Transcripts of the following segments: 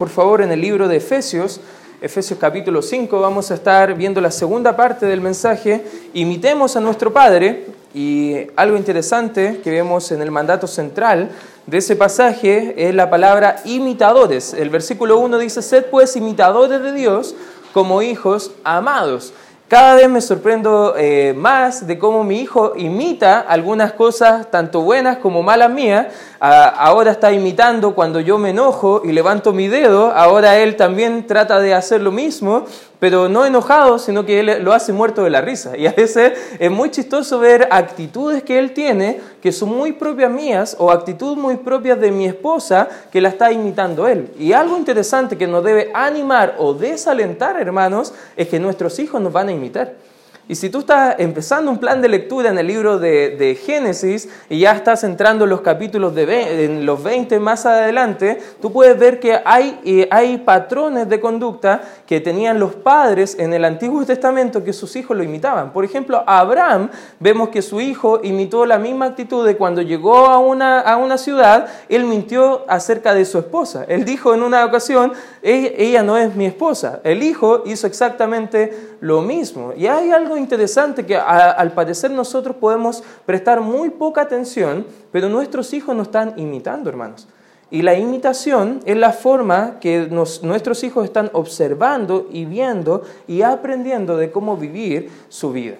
Por favor, en el libro de Efesios, Efesios capítulo 5, vamos a estar viendo la segunda parte del mensaje. Imitemos a nuestro Padre. Y algo interesante que vemos en el mandato central de ese pasaje es la palabra imitadores. El versículo 1 dice, sed pues imitadores de Dios como hijos amados. Cada vez me sorprendo eh, más de cómo mi hijo imita algunas cosas, tanto buenas como malas mías. Ahora está imitando cuando yo me enojo y levanto mi dedo. Ahora él también trata de hacer lo mismo pero no enojado, sino que él lo hace muerto de la risa. Y a veces es muy chistoso ver actitudes que él tiene que son muy propias mías o actitudes muy propias de mi esposa que la está imitando él. Y algo interesante que nos debe animar o desalentar, hermanos, es que nuestros hijos nos van a imitar. Y si tú estás empezando un plan de lectura en el libro de, Génesis y ya estás entrando en los capítulos de en los 20 más adelante, tú puedes ver que hay, eh, hay patrones de conducta que tenían los padres en el Antiguo Testamento que sus hijos lo imitaban. Por ejemplo, Abraham, vemos que su hijo imitó la misma actitud de cuando llegó a una, a una ciudad, él mintió acerca de su esposa. Él dijo en una ocasión, ella no es mi esposa. El hijo hizo exactamente lo mismo. Y hay algo interesante que al parecer nosotros podemos prestar muy poca atención, pero nuestros hijos nos están imitando, hermanos. Y la imitación es la forma que nuestros hijos están observando y viendo y aprendiendo de cómo vivir su vida.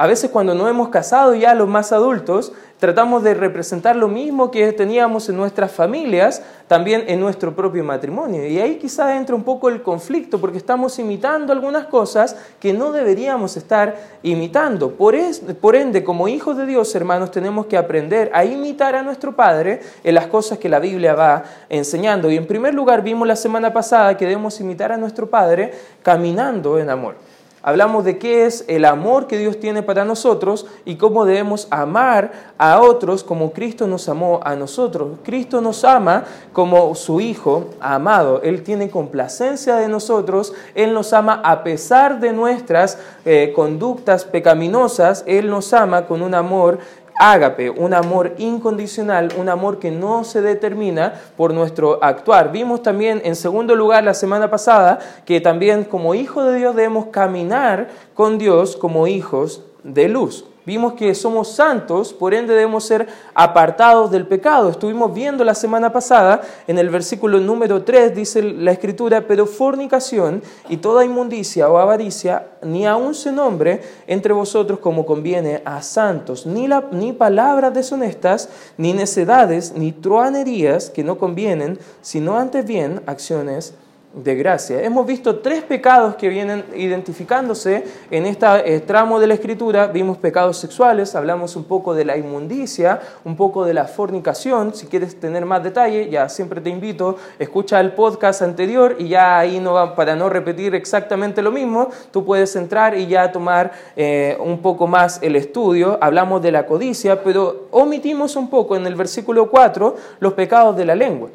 A veces cuando no hemos casado ya los más adultos, tratamos de representar lo mismo que teníamos en nuestras familias, también en nuestro propio matrimonio. Y ahí quizás entra un poco el conflicto, porque estamos imitando algunas cosas que no deberíamos estar imitando. Por, por ende, como hijos de Dios, hermanos, tenemos que aprender a imitar a nuestro Padre en las cosas que la Biblia va enseñando. Y en primer lugar, vimos la semana pasada que debemos imitar a nuestro Padre caminando en amor. Hablamos de qué es el amor que Dios tiene para nosotros y cómo debemos amar a otros como Cristo nos amó a nosotros. Cristo nos ama como su Hijo amado. Él tiene complacencia de nosotros. Él nos ama a pesar de nuestras eh, conductas pecaminosas. Él nos ama con un amor ágape, un amor incondicional, un amor que no se determina por nuestro actuar. Vimos también en segundo lugar la semana pasada que también como hijos de Dios debemos caminar con Dios como hijos de luz. Vimos que somos santos, por ende debemos ser apartados del pecado. Estuvimos viendo la semana pasada, en el versículo número 3 dice la escritura, pero fornicación y toda inmundicia o avaricia, ni aun se nombre entre vosotros como conviene a santos, ni, la, ni palabras deshonestas, ni necedades, ni truanerías que no convienen, sino antes bien acciones de gracia. Hemos visto tres pecados que vienen identificándose en este tramo de la escritura. Vimos pecados sexuales, hablamos un poco de la inmundicia, un poco de la fornicación. Si quieres tener más detalle, ya siempre te invito, escucha el podcast anterior y ya ahí no va, para no repetir exactamente lo mismo, tú puedes entrar y ya tomar eh, un poco más el estudio. Hablamos de la codicia, pero omitimos un poco en el versículo 4 los pecados de la lengua.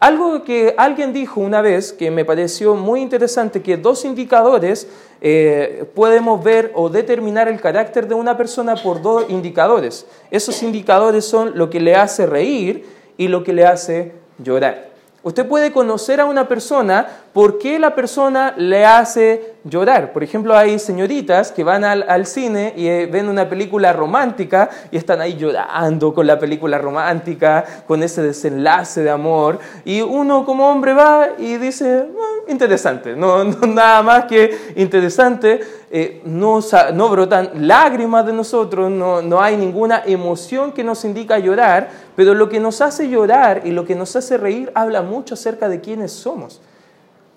Algo que alguien dijo una vez que me pareció muy interesante, que dos indicadores eh, podemos ver o determinar el carácter de una persona por dos indicadores. Esos indicadores son lo que le hace reír y lo que le hace llorar. Usted puede conocer a una persona por qué la persona le hace llorar. Por ejemplo, hay señoritas que van al, cine y eh, ven una película romántica y están ahí llorando con la película romántica, con ese desenlace de amor. Y uno como hombre va y dice, ah, interesante, no, nada más que interesante. Eh, no, no, brotan lágrimas de nosotros, no, no hay ninguna emoción que nos indica llorar, pero lo que nos hace llorar y lo que nos hace reír habla mucho acerca de quiénes somos.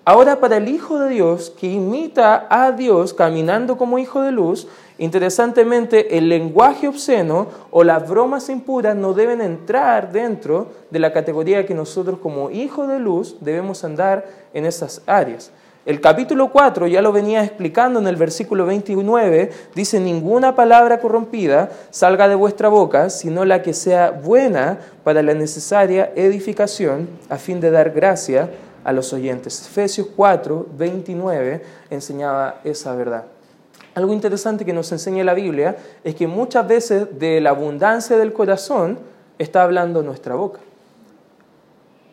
Ahora, para el Hijo de Dios, que imita a Dios caminando como Hijo de luz, interesantemente el lenguaje obsceno o las bromas impuras no deben entrar dentro de la categoría que nosotros como Hijo de luz debemos andar en esas áreas. El capítulo 4 ya lo venía explicando en el versículo 29, dice, ninguna palabra corrompida salga de vuestra boca, sino la que sea buena para la necesaria edificación, a fin de dar gracia a los oyentes. Efesios 4, 29 enseñaba esa verdad. Algo interesante que nos enseña la Biblia es que muchas veces de la abundancia del corazón está hablando nuestra boca.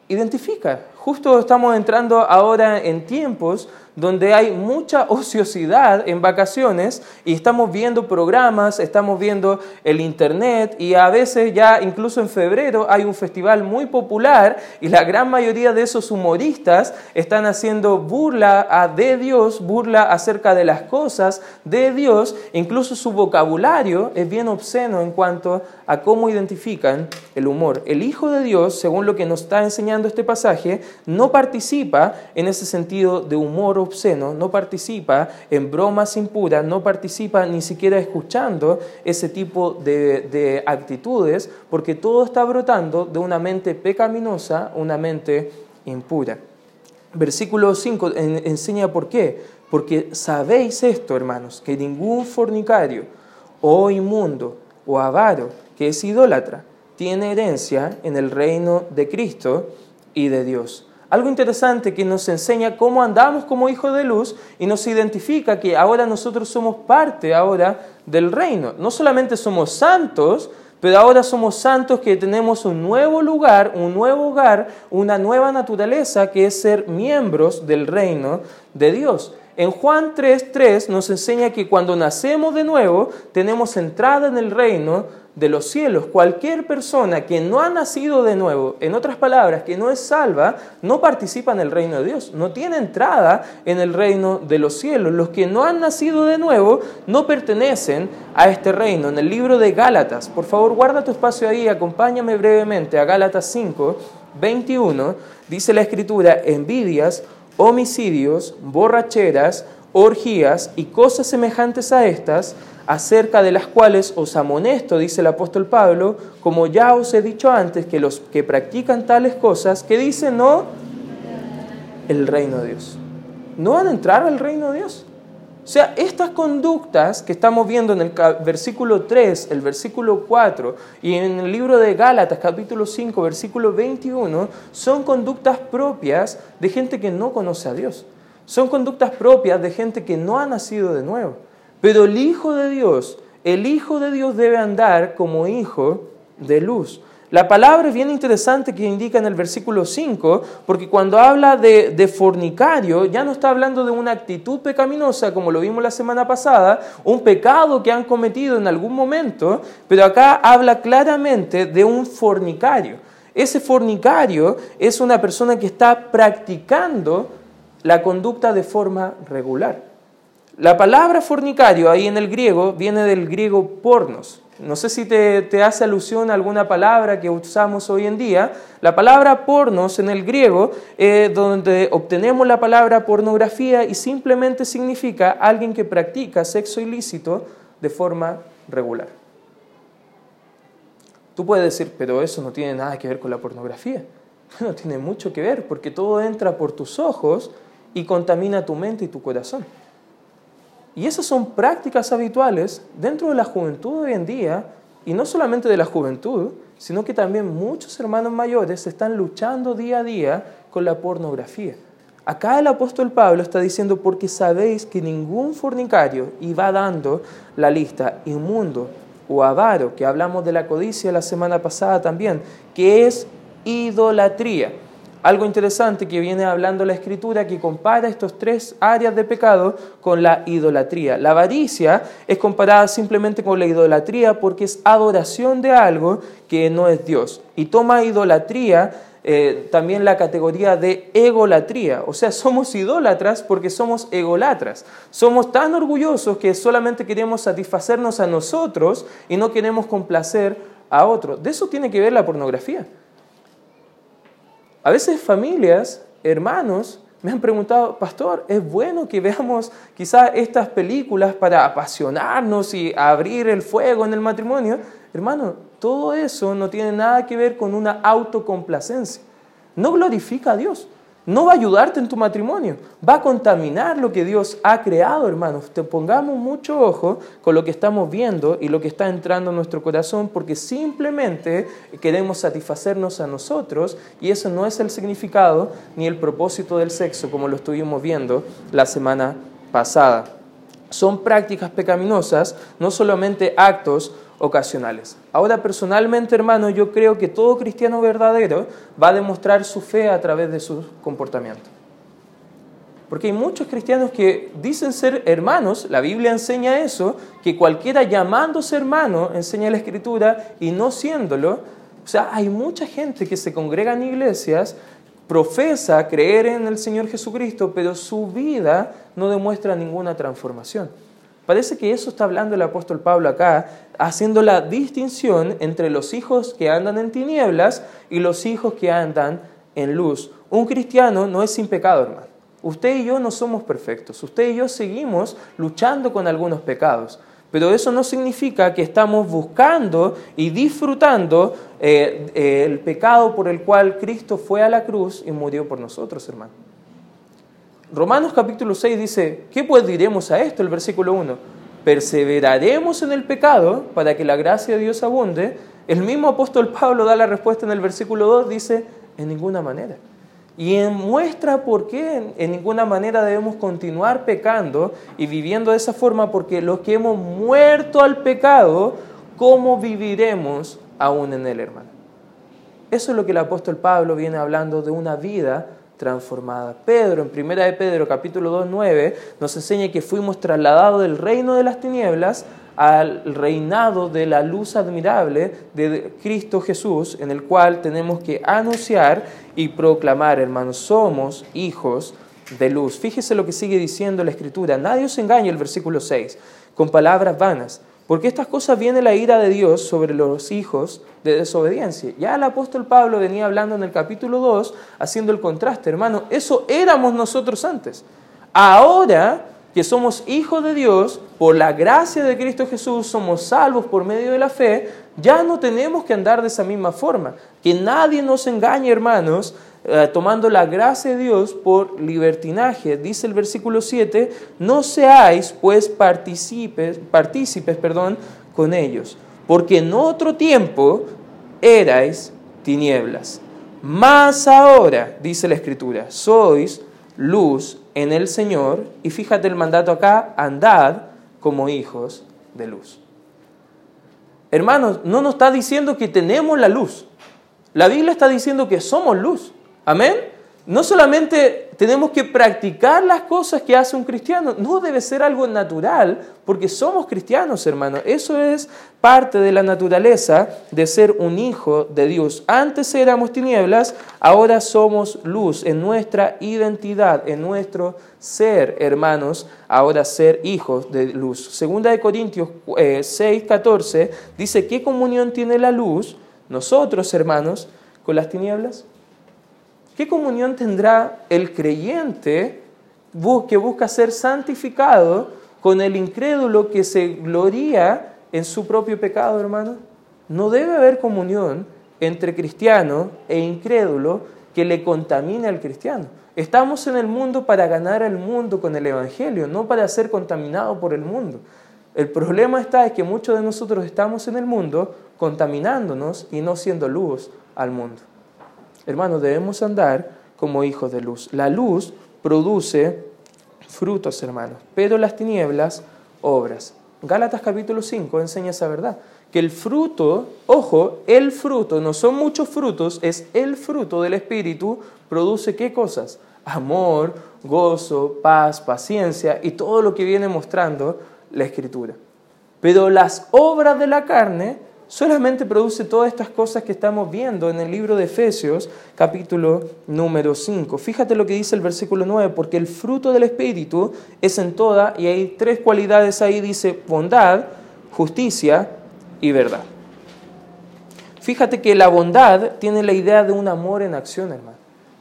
Identifica, justo estamos entrando ahora en tiempos donde hay mucha ociosidad en vacaciones y estamos viendo programas, estamos viendo el internet y a veces ya incluso en febrero hay un festival muy popular y la gran mayoría de esos humoristas están haciendo burla de Dios, burla acerca de las cosas de Dios, incluso su vocabulario es bien obsceno en cuanto a cómo identifican el humor. El Hijo de Dios, según lo que nos está enseñando este pasaje, no participa en ese sentido de humor obsceno, no participa en bromas impuras, no participa ni siquiera escuchando ese tipo de, de actitudes, porque todo está brotando de una mente pecaminosa, una mente impura. Versículo 5 enseña por qué. Porque sabéis esto, hermanos, que ningún fornicario o inmundo o avaro que es idólatra tiene herencia en el reino de Cristo y de Dios algo interesante que nos enseña cómo andamos como hijos de luz y nos identifica que ahora nosotros somos parte ahora del reino. No solamente somos santos, pero ahora somos santos que tenemos un nuevo lugar, un nuevo hogar, una nueva naturaleza que es ser miembros del reino de Dios. En Juan 3:3 nos enseña que cuando nacemos de nuevo tenemos entrada en el reino de los cielos. Cualquier persona que no ha nacido de nuevo, en otras palabras, que no es salva, no participa en el reino de Dios, no tiene entrada en el reino de los cielos. Los que no han nacido de nuevo no pertenecen a este reino. En el libro de Gálatas, por favor guarda tu espacio ahí, acompáñame brevemente a Gálatas 5, 21, dice la escritura, envidias, homicidios, borracheras, orgías y cosas semejantes a estas, acerca de las cuales os amonesto, dice el apóstol Pablo, como ya os he dicho antes, que los que practican tales cosas, que dicen no, el reino de Dios. ¿No van a entrar al reino de Dios? O sea, estas conductas que estamos viendo en el versículo 3, el versículo 4 y en el libro de Gálatas capítulo 5, versículo 21, son conductas propias de gente que no conoce a Dios. Son conductas propias de gente que no ha nacido de nuevo. Pero el Hijo de Dios, el Hijo de Dios debe andar como hijo de luz. La palabra es bien interesante que indica en el versículo 5, porque cuando habla de, de, fornicario, ya no está hablando de una actitud pecaminosa, como lo vimos la semana pasada, un pecado que han cometido en algún momento, pero acá habla claramente de un fornicario. Ese fornicario es una persona que está practicando la conducta de forma regular. La palabra fornicario ahí en el griego viene del griego pornos. No sé si te, hace alusión a alguna palabra que usamos hoy en día. La palabra pornos en el griego es donde obtenemos la palabra pornografía y simplemente significa alguien que practica sexo ilícito de forma regular. Tú puedes decir, pero eso no tiene nada que ver con la pornografía. No tiene mucho que ver porque todo entra por tus ojos y contamina tu mente y tu corazón. Y esas son prácticas habituales dentro de la juventud hoy en día, y no solamente de la juventud, sino que también muchos hermanos mayores están luchando día a día con la pornografía. Acá el apóstol Pablo está diciendo, porque sabéis que ningún fornicario, y va dando la lista, inmundo o avaro, que hablamos de la codicia la semana pasada también, que es idolatría algo interesante que viene hablando la escritura que compara estos tres áreas de pecado con la idolatría. La avaricia es comparada simplemente con la idolatría porque es adoración de algo que no es Dios. Y toma idolatría eh, también la categoría de egolatría. O sea, somos idólatras porque somos egolatras. Somos tan orgullosos que solamente queremos satisfacernos a nosotros y no queremos complacer a otros. De eso tiene que ver la pornografía. A veces familias, hermanos, me han preguntado, pastor, ¿es bueno que veamos quizás estas películas para apasionarnos y abrir el fuego en el matrimonio? Hermano, todo eso no tiene nada que ver con una autocomplacencia. No glorifica a Dios no va a ayudarte en tu matrimonio, va a contaminar lo que Dios ha creado, hermanos. Te pongamos mucho ojo con lo que estamos viendo y lo que está entrando en nuestro corazón, porque simplemente queremos satisfacernos a nosotros y eso no es el significado ni el propósito del sexo, como lo estuvimos viendo la semana pasada. Son prácticas pecaminosas, no solamente actos ocasionales. Ahora, personalmente, hermano, yo creo que todo cristiano verdadero va a demostrar su fe a través de su comportamiento. Porque hay muchos cristianos que dicen ser hermanos, la Biblia enseña eso, que cualquiera llamándose hermano enseña la escritura y no siéndolo. O sea, hay mucha gente que se congrega en iglesias, profesa creer en el Señor Jesucristo, pero su vida no demuestra ninguna transformación. Parece que eso está hablando el apóstol Pablo acá, haciendo la distinción entre los hijos que andan en tinieblas y los hijos que andan en luz. Un cristiano no es sin pecado, hermano. Usted y yo no somos perfectos. Usted y yo seguimos luchando con algunos pecados. Pero eso no significa que estamos buscando y disfrutando eh, eh, el pecado por el cual Cristo fue a la cruz y murió por nosotros, hermano. Romanos capítulo 6 dice, ¿qué pues diremos a esto? El versículo 1, perseveraremos en el pecado para que la gracia de Dios abunde. El mismo apóstol Pablo da la respuesta en el versículo 2, dice, en ninguna manera. Y muestra por qué en ninguna manera debemos continuar pecando y viviendo de esa forma, porque los que hemos muerto al pecado, ¿cómo viviremos aún en él, hermano? Eso es lo que el apóstol Pablo viene hablando de una vida transformada. Pedro, en primera de Pedro, capítulo 2, 9, nos enseña que fuimos trasladados del reino de las tinieblas al reinado de la luz admirable de Cristo Jesús, en el cual tenemos que anunciar y proclamar, hermanos, somos hijos de luz. Fíjese lo que sigue diciendo la Escritura. Nadie os engañe, el versículo 6, con palabras vanas porque estas cosas viene la ira de Dios sobre los hijos de desobediencia. Ya el apóstol Pablo venía hablando en el capítulo 2, haciendo el contraste, hermano, eso éramos nosotros antes. Ahora que somos hijos de Dios, por la gracia de Cristo Jesús, somos salvos por medio de la fe, ya no tenemos que andar de esa misma forma. Que nadie nos engañe, hermanos, eh, tomando la gracia de Dios por libertinaje. Dice el versículo 7, no seáis pues partícipes, partícipes perdón, con ellos, porque en otro tiempo erais tinieblas. Más ahora, dice la Escritura, sois luz en el Señor, y fíjate el mandato acá, andad como hijos de luz. Hermanos, no nos está diciendo que tenemos la luz. La Biblia está diciendo que somos luz. Amén. No solamente tenemos que practicar las cosas que hace un cristiano, no debe ser algo natural, porque somos cristianos, hermano. Eso es parte de la naturaleza de ser un hijo de Dios. Antes éramos tinieblas, ahora somos luz en nuestra identidad, en nuestro ser, hermanos, ahora ser hijos de luz. Segunda de Corintios 6, 14 dice, ¿qué comunión tiene la luz, nosotros, hermanos, con las tinieblas? ¿Qué comunión tendrá el creyente que busca ser santificado con el incrédulo que se gloría en su propio pecado, hermano? No debe haber comunión entre cristiano e incrédulo que le contamine al cristiano. Estamos en el mundo para ganar al mundo con el Evangelio, no para ser contaminado por el mundo. El problema está es que muchos de nosotros estamos en el mundo contaminándonos y no siendo luz al mundo. Hermanos, debemos andar como hijos de luz. La luz produce frutos, hermanos, pero las tinieblas, obras. Gálatas capítulo 5 enseña esa verdad, que el fruto, ojo, el fruto, no son muchos frutos, es el fruto del Espíritu, produce qué cosas? Amor, gozo, paz, paciencia y todo lo que viene mostrando la Escritura. Pero las obras de la carne solamente produce todas estas cosas que estamos viendo en el libro de Efesios, capítulo número 5. Fíjate lo que dice el versículo 9, porque el fruto del Espíritu es en toda, y hay tres cualidades ahí, dice bondad, justicia y verdad. Fíjate que la bondad tiene la idea de un amor en acción, hermano.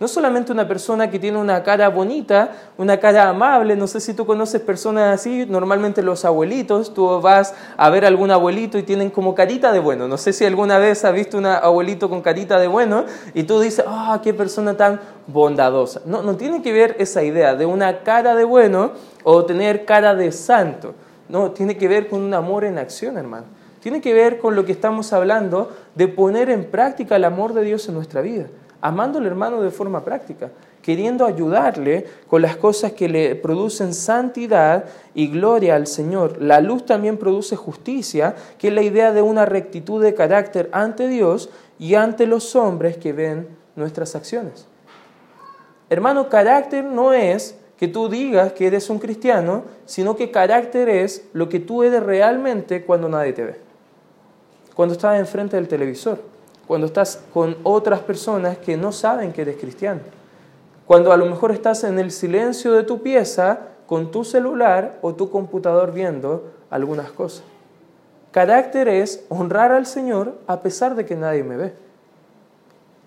No solamente una persona que tiene una cara bonita, una cara amable, no sé si tú conoces personas así, normalmente los abuelitos, tú vas a ver algún abuelito y tienen como carita de bueno. No sé si alguna vez has visto un abuelito con carita de bueno y tú dices, ah, qué persona tan bondadosa. No, no tiene que ver esa idea de una cara de bueno o tener cara de santo. No, tiene que ver con un amor en acción, hermano. Tiene que ver con lo que estamos hablando de poner en práctica el amor de Dios en nuestra vida amando al hermano de forma práctica. queriendo ayudarle con las cosas que le producen santidad y gloria al Señor. La luz también produce justicia, que es la idea de una rectitud de carácter ante Dios y ante los hombres que ven nuestras acciones. Hermano, carácter no es que tú digas que eres un cristiano, sino que carácter es lo que tú eres realmente cuando nadie te ve. Cuando estás enfrente del televisor, cuando estás con otras personas que no saben que eres cristiano cuando a lo mejor estás en el silencio de tu pieza con tu celular o tu computador viendo algunas cosas. Carácter es honrar al Señor a pesar de que nadie me ve.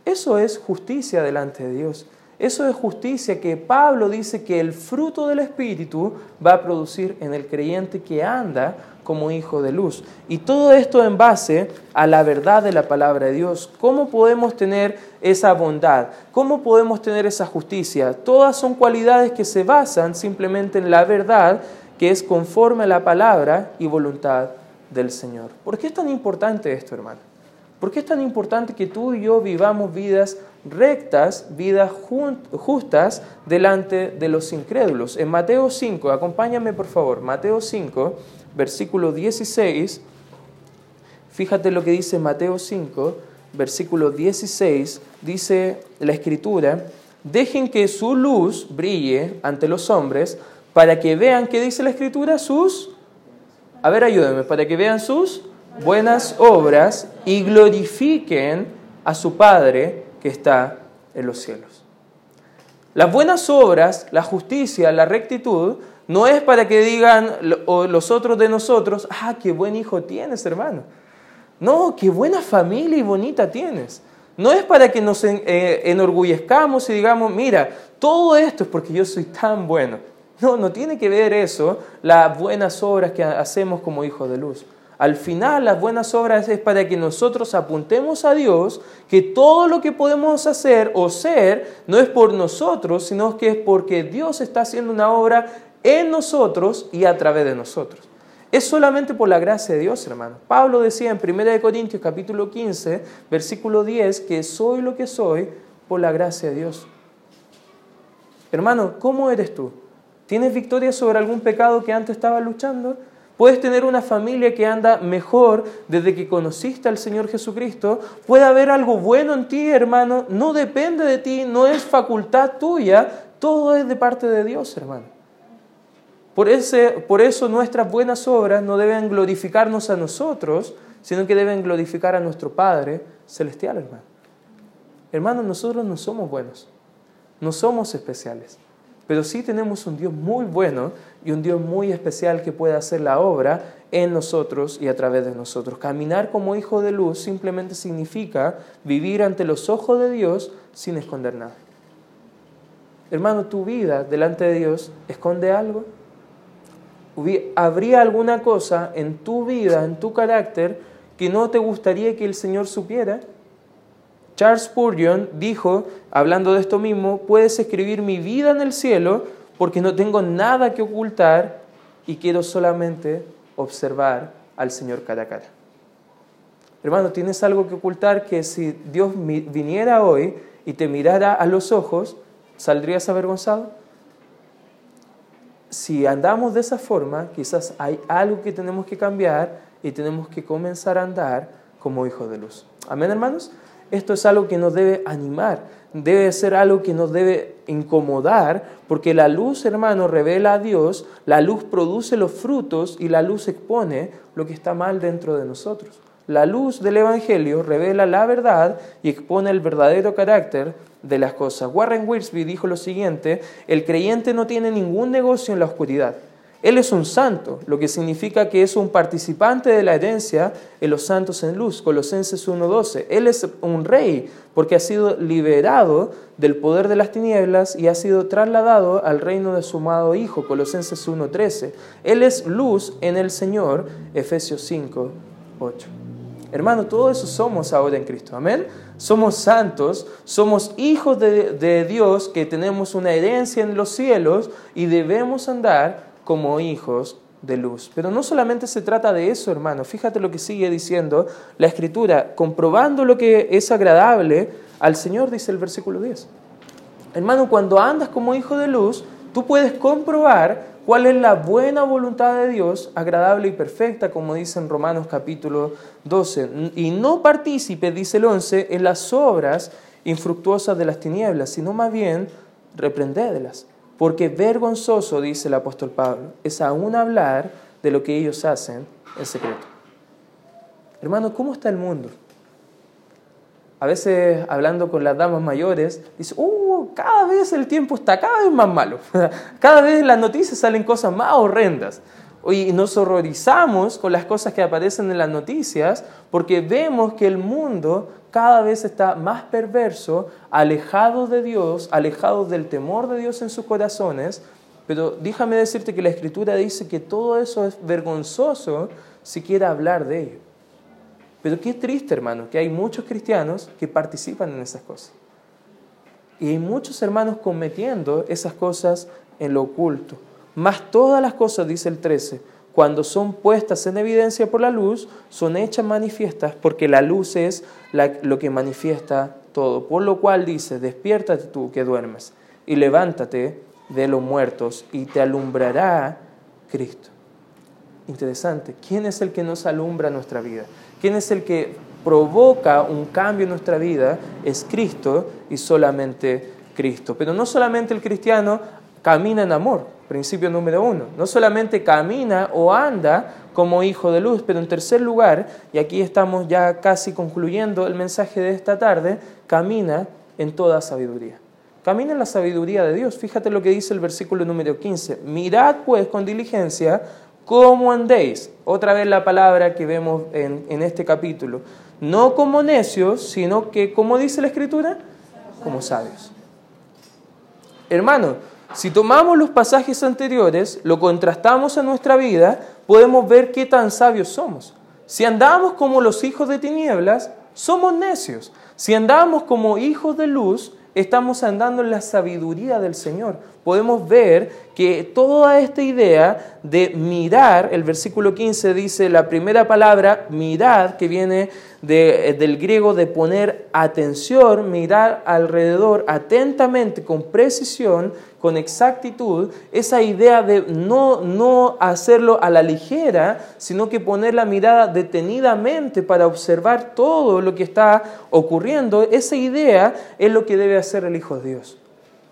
Eso es justicia delante de Dios. Eso es justicia que Pablo dice que el fruto del Espíritu va a producir en el creyente que anda como hijo de luz. Y todo esto en base a la verdad de la palabra de Dios. ¿Cómo podemos tener esa bondad? ¿Cómo podemos tener esa justicia? Todas son cualidades que se basan simplemente en la verdad que es conforme a la palabra y voluntad del Señor. ¿Por qué es tan importante esto, hermano? ¿Por qué es tan importante que tú y yo vivamos vidas rectas, vidas justas delante de los incrédulos? En Mateo 5, acompáñame por favor, Mateo 5, versículo 16, fíjate lo que dice Mateo 5, versículo 16, dice la escritura, dejen que su luz brille ante los hombres para que vean, ¿qué dice la escritura? Sus, a ver, ayúdenme, para que vean sus buenas obras y glorifiquen a su Padre que está en los cielos. Las buenas obras, la justicia, la rectitud, no es para que digan los otros de nosotros, ah, qué buen hijo tienes, hermano. No, qué buena familia y bonita tienes. No es para que nos eh, enorgullezcamos y digamos, mira, todo esto es porque yo soy tan bueno. No, no tiene que ver eso, las buenas obras que hacemos como hijos de luz. Al final, las buenas obras es para que nosotros apuntemos a Dios que todo lo que podemos hacer o ser no es por nosotros, sino que es porque Dios está haciendo una obra en nosotros y a través de nosotros. Es solamente por la gracia de Dios, hermano. Pablo decía en 1 Corintios capítulo 15, versículo 10, que soy lo que soy por la gracia de Dios. Hermano, ¿cómo eres tú? ¿Tienes victoria sobre algún pecado que antes estaba luchando? Puedes tener una familia que anda mejor desde que conociste al Señor Jesucristo. Puede haber algo bueno en ti, hermano. No depende de ti, no es facultad tuya. Todo es de parte de Dios, hermano. Por, ese, por eso nuestras buenas obras no deben glorificarnos a nosotros, sino que deben glorificar a nuestro Padre Celestial, hermano. Hermanos, nosotros no somos buenos, no somos especiales, pero sí tenemos un Dios muy bueno y un Dios muy especial que puede hacer la obra en nosotros y a través de nosotros. Caminar como hijo de luz simplemente significa vivir ante los ojos de Dios sin esconder nada. Hermano, tu vida delante de Dios esconde algo. ¿Habría alguna cosa en tu vida, en tu carácter, que no te gustaría que el Señor supiera? Charles Spurgeon dijo, hablando de esto mismo, puedes escribir mi vida en el cielo porque no tengo nada que ocultar y quiero solamente observar al Señor cara a cara. Hermano, tienes algo que ocultar que si Dios viniera hoy y te mirara a los ojos, ¿saldrías avergonzado? Si andamos de esa forma, quizás hay algo que tenemos que cambiar y tenemos que comenzar a andar como hijos de luz. Amén, hermanos. Esto es algo que nos debe animar, debe ser algo que nos debe incomodar, porque la luz, hermano, revela a Dios, la luz produce los frutos y la luz expone lo que está mal dentro de nosotros. La luz del Evangelio revela la verdad y expone el verdadero carácter de las cosas. Warren Wiersbe dijo lo siguiente, el creyente no tiene ningún negocio en la oscuridad. Él es un santo, lo que significa que es un participante de la herencia en los santos en luz, Colosenses 1.12. Él es un rey porque ha sido liberado del poder de las tinieblas y ha sido trasladado al reino de su amado Hijo, Colosenses 1.13. Él es luz en el Señor, Efesios 5.8. Hermano, todo eso somos ahora en Cristo. Amén. Somos santos, somos hijos de, de, Dios que tenemos una herencia en los cielos y debemos andar como hijos de luz. Pero no solamente se trata de eso, hermano. Fíjate lo que sigue diciendo la Escritura, comprobando lo que es agradable al Señor, dice el versículo 10. Hermano, cuando andas como hijo de luz, tú puedes comprobar cuál es la buena voluntad de Dios, agradable y perfecta, como dice en Romanos capítulo 12. Y no partícipe, dice el 11, en las obras infructuosas de las tinieblas, sino más bien reprendédelas. Porque vergonzoso, dice el apóstol Pablo, es aún hablar de lo que ellos hacen en secreto. Hermano, ¿cómo está el mundo? A veces hablando con las damas mayores, dice, uh, cada vez el tiempo está cada vez más malo. Cada vez en las noticias salen cosas más horrendas. Y nos horrorizamos con las cosas que aparecen en las noticias porque vemos que el mundo cada vez está más perverso, alejado de Dios, alejado del temor de Dios en sus corazones. Pero déjame decirte que la Escritura dice que todo eso es vergonzoso si quiere hablar de ello. Pero qué triste, hermano, que hay muchos cristianos que participan en esas cosas. Y hay muchos hermanos cometiendo esas cosas en lo oculto. Más todas las cosas, dice el 13, cuando son puestas en evidencia por la luz, son hechas manifiestas porque la luz es lo que manifiesta todo. Por lo cual dice, despiértate tú que duermes y levántate de los muertos y te alumbrará Cristo. Interesante. ¿Quién es el que nos alumbra nuestra vida? ¿Quién es el que provoca un cambio en nuestra vida? Es Cristo y solamente Cristo. Pero no solamente el cristiano camina en amor, principio número uno. No solamente camina o anda como hijo de luz, pero en tercer lugar, y aquí estamos ya casi concluyendo el mensaje de esta tarde, camina en toda sabiduría. Camina en la sabiduría de Dios. Fíjate lo que dice el versículo número 15. Mirad pues con diligencia cómo andéis. Otra vez la palabra que vemos en, en este capítulo. No como necios, sino que, como dice la Escritura, como sabios. Hermano, si tomamos los pasajes anteriores, lo contrastamos en nuestra vida, podemos ver qué tan sabios somos. Si andamos como los hijos de tinieblas, somos necios. Si andamos como hijos de luz, estamos andando en la sabiduría del Señor. Podemos ver que toda esta idea de mirar, el versículo 15 dice la primera palabra, mirad, que viene del griego de poner atención, mirar alrededor atentamente, con precisión, con exactitud, esa idea de no, no hacerlo a la ligera, sino que poner la mirada detenidamente para observar todo lo que está ocurriendo, esa idea es lo que debe hacer el Hijo de Dios.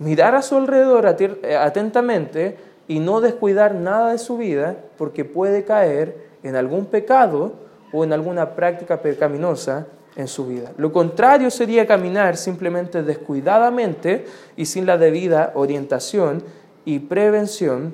Mirar a su alrededor eh, atentamente y no descuidar nada de su vida porque puede caer en algún pecado o en alguna práctica pecaminosa en su vida. Lo contrario sería caminar simplemente descuidadamente y sin la debida orientación y prevención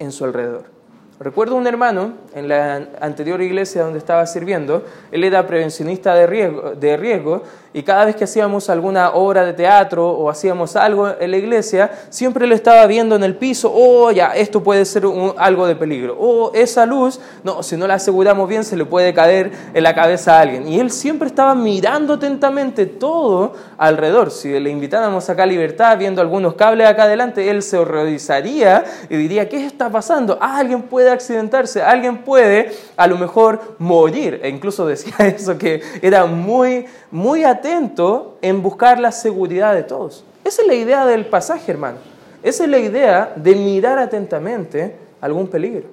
en su alrededor. Recuerdo un hermano en la anterior iglesia donde estaba sirviendo, él era prevencionista de riesgo, de riesgo y cada vez que hacíamos alguna obra de teatro o hacíamos algo en la iglesia, siempre lo estaba viendo en el piso, oh, ya, esto puede ser algo de peligro, oh, esa luz, no, si no la aseguramos bien se le puede caer en la cabeza a alguien. Y él siempre estaba mirando atentamente todo alrededor. Si le invitáramos acá a Libertad viendo algunos cables acá adelante, él se horrorizaría y diría, ¿qué está pasando? Ah, alguien puede accidentarse, alguien puede a lo mejor morir. E incluso decía eso, que era muy, muy atento atento en buscar la seguridad de todos. Esa es la idea del pasaje, hermano. Esa es la idea de mirar atentamente algún peligro.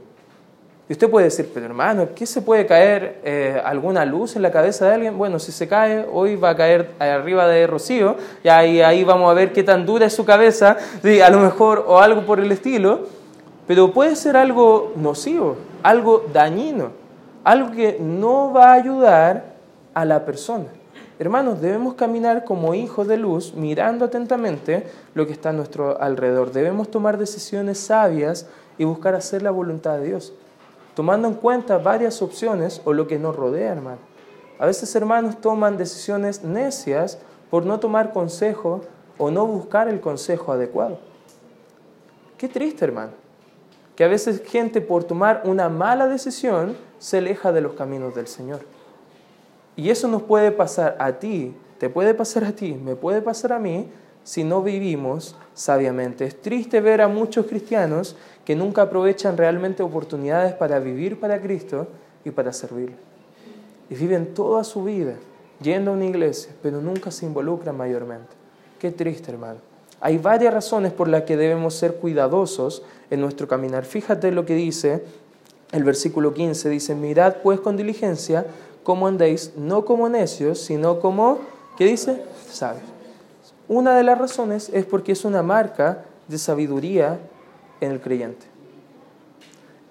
Y usted puede decir, pero hermano, ¿qué se puede caer eh, alguna luz en la cabeza de alguien? Bueno, si se cae, hoy va a caer arriba de Rocío, y ahí, ahí vamos a ver qué tan dura es su cabeza, a lo mejor, o algo por el estilo, pero puede ser algo nocivo, algo dañino, algo que no va a ayudar a la persona. Hermanos, debemos caminar como hijos de luz, mirando atentamente lo que está a nuestro alrededor. Debemos tomar decisiones sabias y buscar hacer la voluntad de Dios, tomando en cuenta varias opciones o lo que nos rodea, hermano. A veces, hermanos, toman decisiones necias por no tomar consejo o no buscar el consejo adecuado. Qué triste, hermano, que a veces gente por tomar una mala decisión se aleja de los caminos del Señor. Y eso nos puede pasar a ti, te puede pasar a ti, me puede pasar a mí si no vivimos sabiamente. Es triste ver a muchos cristianos que nunca aprovechan realmente oportunidades para vivir para Cristo y para servir. Y viven toda su vida yendo a una iglesia, pero nunca se involucran mayormente. Qué triste, hermano. Hay varias razones por las que debemos ser cuidadosos en nuestro caminar. Fíjate lo que dice el versículo 15, dice, mirad pues con diligencia cómo andéis, no como necios, sino como, ¿qué dice? Sabios. Una de las razones es porque es una marca de sabiduría en el creyente.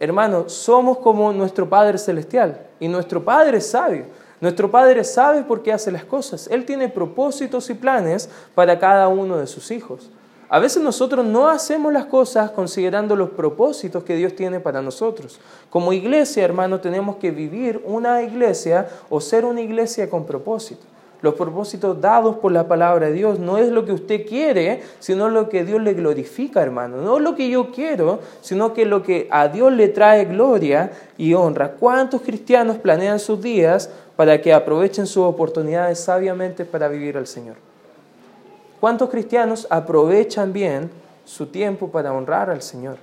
Hermano, somos como nuestro Padre Celestial y nuestro Padre es sabio. Nuestro Padre sabe por qué hace las cosas. Él tiene propósitos y planes para cada uno de sus hijos. A veces nosotros no hacemos las cosas considerando los propósitos que Dios tiene para nosotros. Como iglesia, hermano, tenemos que vivir una iglesia o ser una iglesia con propósito. Los propósitos dados por la palabra de Dios no es lo que usted quiere, sino lo que Dios le glorifica, hermano. No lo que yo quiero, sino que lo que a Dios le trae gloria y honra. ¿Cuántos cristianos planean sus días para que aprovechen sus oportunidades sabiamente para vivir al Señor? ¿Cuántos cristianos aprovechan bien su tiempo para honrar al Señor?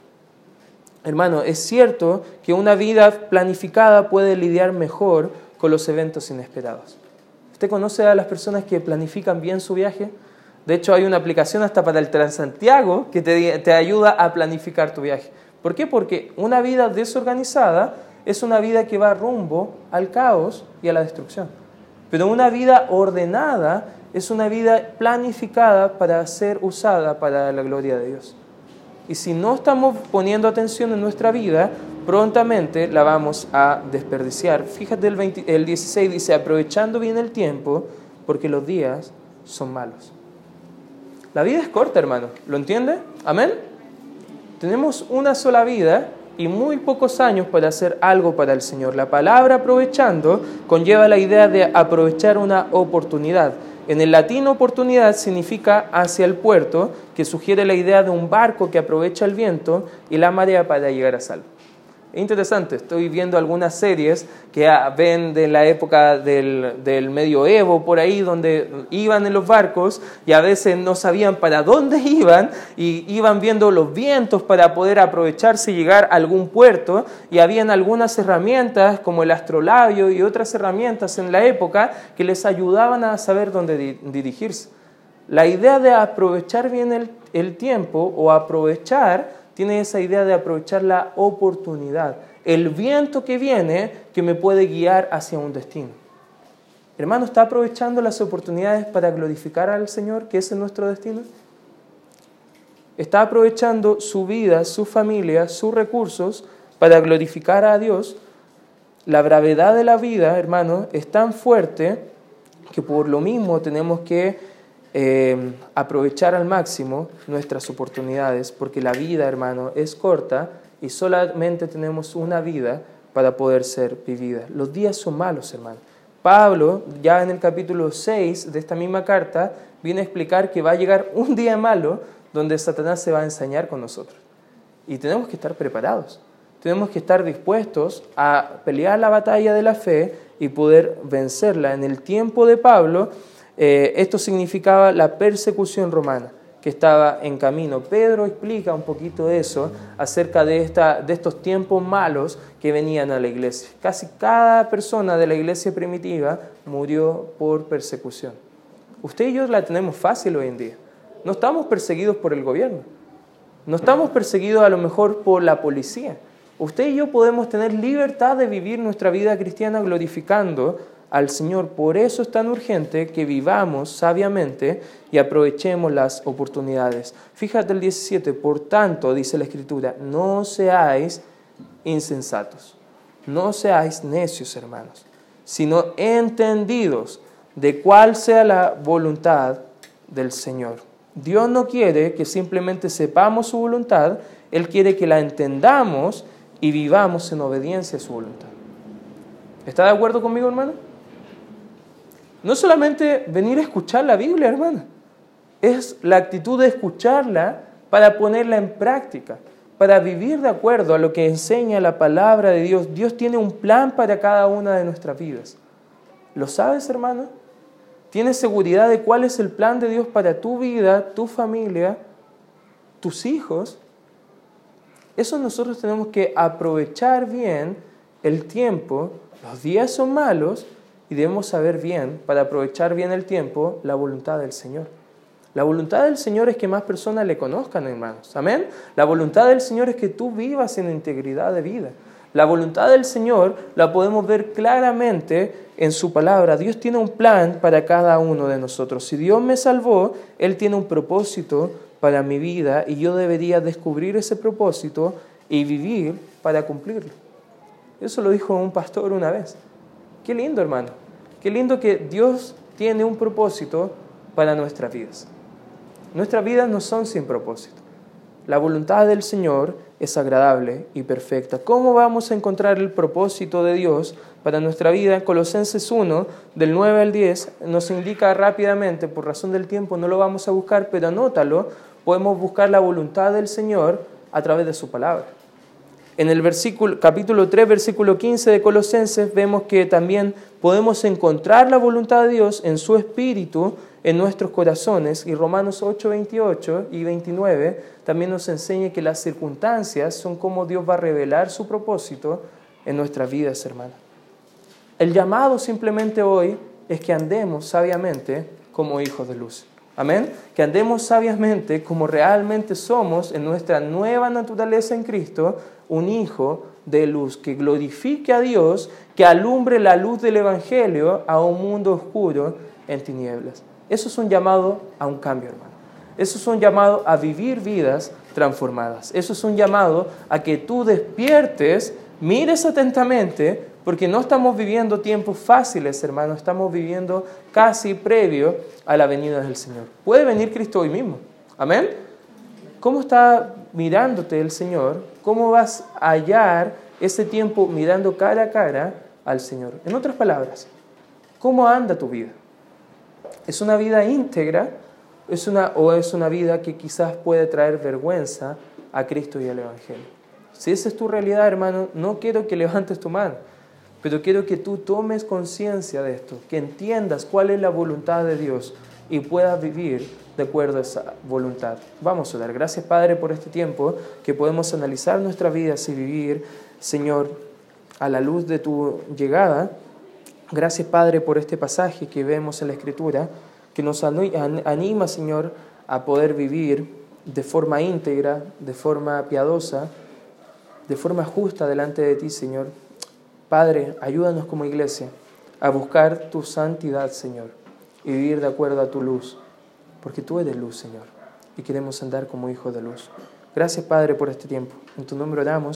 Hermano, es cierto que una vida planificada puede lidiar mejor con los eventos inesperados. ¿Usted conoce a las personas que planifican bien su viaje? De hecho, hay una aplicación hasta para el Transantiago que te, ayuda a planificar tu viaje. ¿Por qué? Porque una vida desorganizada es una vida que va rumbo al caos y a la destrucción. Pero una vida ordenada es una vida planificada para ser usada para la gloria de Dios. Y si no estamos poniendo atención en nuestra vida, prontamente la vamos a desperdiciar. Fíjate el, el 16 dice, aprovechando bien el tiempo, porque los días son malos. La vida es corta, hermano. ¿Lo entiende? Amén. Tenemos una sola vida y muy pocos años para hacer algo para el Señor. La palabra aprovechando conlleva la idea de aprovechar una oportunidad. En el latín oportunidad significa hacia el puerto, que sugiere la idea de un barco que aprovecha el viento y la marea para llegar a salvo interesante, estoy viendo algunas series que ven de la época del, del, medioevo, por ahí, donde iban en los barcos y a veces no sabían para dónde iban y iban viendo los vientos para poder aprovecharse y llegar a algún puerto y habían algunas herramientas como el astrolabio y otras herramientas en la época que les ayudaban a saber dónde dirigirse. La idea de aprovechar bien el, el tiempo o aprovechar tiene esa idea de aprovechar la oportunidad, el viento que viene que me puede guiar hacia un destino. Hermano, ¿está aprovechando las oportunidades para glorificar al Señor, que es nuestro destino? ¿Está aprovechando su vida, su familia, sus recursos para glorificar a Dios? La gravedad de la vida, hermano, es tan fuerte que por lo mismo tenemos que Em, aprovechar al máximo nuestras oportunidades, porque la vida, hermano, es corta y solamente tenemos una vida para poder ser vivida. Los días son malos, hermano. Pablo, ya en el capítulo 6 de esta misma carta, viene a explicar que va a llegar un día malo donde Satanás se va a ensañar con nosotros. Y tenemos que estar preparados. Tenemos que estar dispuestos a pelear la batalla de la fe y poder vencerla. En el tiempo de Pablo, eh, esto significaba la persecución romana que estaba en camino. Pedro explica un poquito eso acerca de, esta, de estos tiempos malos que venían a la iglesia. Casi cada persona de la iglesia primitiva murió por persecución. Usted y yo la tenemos fácil hoy en día. No estamos perseguidos por el gobierno. No estamos perseguidos a lo mejor por la policía. Usted y yo podemos tener libertad de vivir nuestra vida cristiana glorificando al Señor. Por eso es tan urgente que vivamos sabiamente y aprovechemos las oportunidades. Fíjate el 17, por tanto, dice la Escritura, no seáis insensatos, no seáis necios, hermanos, sino entendidos de cuál sea la voluntad del Señor. Dios no quiere que simplemente sepamos su voluntad, Él quiere que la entendamos y vivamos en obediencia a su voluntad. ¿Está de acuerdo conmigo, hermano? No solamente venir a escuchar la Biblia, hermano, es la actitud de escucharla para ponerla en práctica, para vivir de acuerdo a lo que enseña la palabra de Dios. Dios tiene un plan para cada una de nuestras vidas. ¿Lo sabes, hermano? ¿Tienes seguridad de cuál es el plan de Dios para tu vida, tu familia, tus hijos? Eso nosotros tenemos que aprovechar bien el tiempo. Los días son malos, y debemos saber bien, para aprovechar bien el tiempo, la voluntad del Señor. La voluntad del Señor es que más personas le conozcan, hermanos. Amén. La voluntad del Señor es que tú vivas en integridad de vida. La voluntad del Señor la podemos ver claramente en su palabra. Dios tiene un plan para cada uno de nosotros. Si Dios me salvó, Él tiene un propósito para mi vida y yo debería descubrir ese propósito y vivir para cumplirlo. Eso lo dijo un pastor una vez. Qué lindo, hermano. Qué lindo que Dios tiene un propósito para nuestras vidas. Nuestras vidas no son sin propósito. La voluntad del Señor es agradable y perfecta. ¿Cómo vamos a encontrar el propósito de Dios para nuestra vida? Colosenses 1, del 9 al 10, nos indica rápidamente, por razón del tiempo no lo vamos a buscar, pero anótalo, podemos buscar la voluntad del Señor a través de su palabra. En el versículo, capítulo 3, versículo 15 de Colosenses, vemos que también podemos encontrar la voluntad de Dios en su espíritu en nuestros corazones. Y Romanos 8, 28 y 29 también nos enseña que las circunstancias son como Dios va a revelar su propósito en nuestras vidas, hermanos. El llamado simplemente hoy es que andemos sabiamente como hijos de luz. Amén. Que andemos sabiamente como realmente somos en nuestra nueva naturaleza en Cristo, un hijo de luz, que glorifique a Dios, que alumbre la luz del Evangelio a un mundo oscuro en tinieblas. Eso es un llamado a un cambio, hermano. Eso es un llamado a vivir vidas transformadas. Eso es un llamado a que tú despiertes, mires atentamente, porque no estamos viviendo tiempos fáciles, hermano, estamos viviendo casi previo a la venida del Señor. Puede venir Cristo hoy mismo. Amén. ¿Cómo está mirándote el Señor? ¿Cómo vas a hallar ese tiempo mirando cara a cara al Señor? En otras palabras, ¿cómo anda tu vida? ¿Es una vida íntegra es una, o es una vida que quizás puede traer vergüenza a Cristo y al Evangelio? Si esa es tu realidad, hermano, no quiero que levantes tu mano, pero quiero que tú tomes conciencia de esto, que entiendas cuál es la voluntad de Dios y puedas vivir de acuerdo a esa voluntad. Vamos a dar gracias, Padre, por este tiempo, que podemos analizar nuestras vidas y vivir, Señor, a la luz de tu llegada Gracias, Padre, por este pasaje que vemos en la Escritura, que nos anima, Señor, a poder vivir de forma íntegra, de forma piadosa, de forma justa delante de ti, Señor. Padre, ayúdanos como iglesia a buscar tu santidad, Señor, y vivir de acuerdo a tu luz, porque tú eres luz, Señor, y queremos andar como hijos de luz. Gracias, Padre, por este tiempo. En tu nombre oramos.